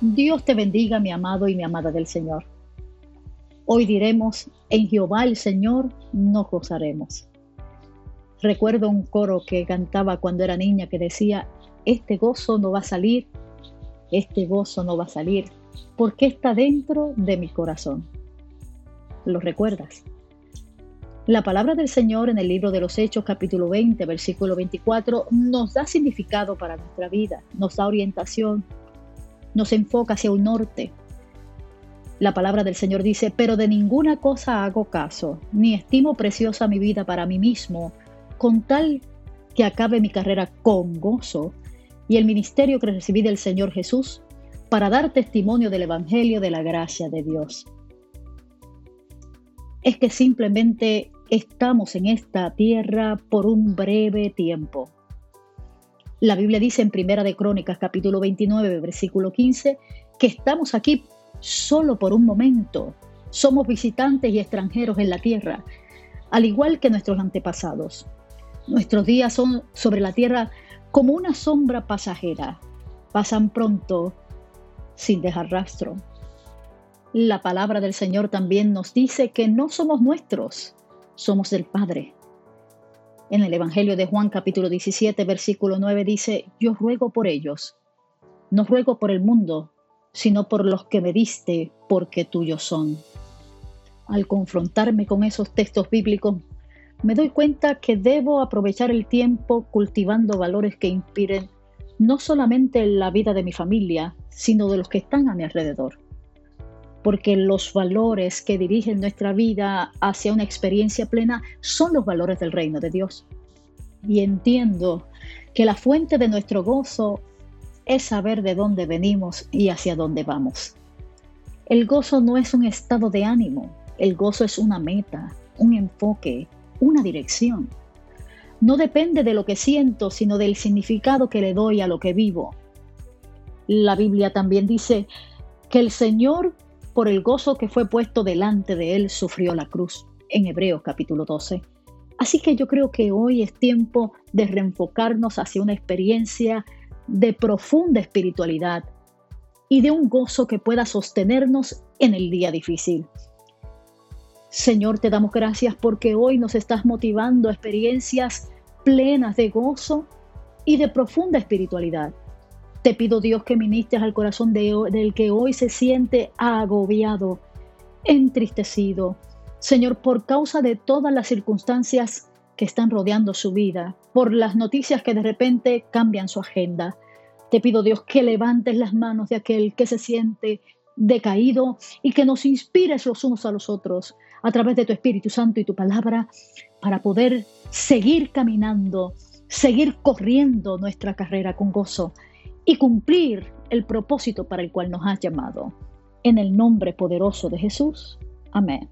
Dios te bendiga, mi amado y mi amada del Señor. Hoy diremos, en Jehová el Señor nos gozaremos. Recuerdo un coro que cantaba cuando era niña que decía, este gozo no va a salir, este gozo no va a salir, porque está dentro de mi corazón. ¿Lo recuerdas? La palabra del Señor en el libro de los Hechos capítulo 20 versículo 24 nos da significado para nuestra vida, nos da orientación, nos enfoca hacia un norte. La palabra del Señor dice, pero de ninguna cosa hago caso, ni estimo preciosa mi vida para mí mismo, con tal que acabe mi carrera con gozo y el ministerio que recibí del Señor Jesús para dar testimonio del Evangelio de la gracia de Dios. Es que simplemente estamos en esta tierra por un breve tiempo. La Biblia dice en Primera de Crónicas capítulo 29 versículo 15 que estamos aquí solo por un momento. Somos visitantes y extranjeros en la tierra, al igual que nuestros antepasados. Nuestros días son sobre la tierra como una sombra pasajera. Pasan pronto sin dejar rastro. La palabra del Señor también nos dice que no somos nuestros, somos del Padre. En el Evangelio de Juan capítulo 17, versículo 9 dice, yo ruego por ellos, no ruego por el mundo, sino por los que me diste, porque tuyos son. Al confrontarme con esos textos bíblicos, me doy cuenta que debo aprovechar el tiempo cultivando valores que inspiren no solamente la vida de mi familia, sino de los que están a mi alrededor porque los valores que dirigen nuestra vida hacia una experiencia plena son los valores del reino de Dios. Y entiendo que la fuente de nuestro gozo es saber de dónde venimos y hacia dónde vamos. El gozo no es un estado de ánimo, el gozo es una meta, un enfoque, una dirección. No depende de lo que siento, sino del significado que le doy a lo que vivo. La Biblia también dice que el Señor por el gozo que fue puesto delante de él, sufrió la cruz, en Hebreos capítulo 12. Así que yo creo que hoy es tiempo de reenfocarnos hacia una experiencia de profunda espiritualidad y de un gozo que pueda sostenernos en el día difícil. Señor, te damos gracias porque hoy nos estás motivando a experiencias plenas de gozo y de profunda espiritualidad. Te pido Dios que ministres al corazón del que hoy se siente agobiado, entristecido. Señor, por causa de todas las circunstancias que están rodeando su vida, por las noticias que de repente cambian su agenda. Te pido Dios que levantes las manos de aquel que se siente decaído y que nos inspires los unos a los otros a través de tu Espíritu Santo y tu palabra para poder seguir caminando, seguir corriendo nuestra carrera con gozo y cumplir el propósito para el cual nos has llamado. En el nombre poderoso de Jesús. Amén.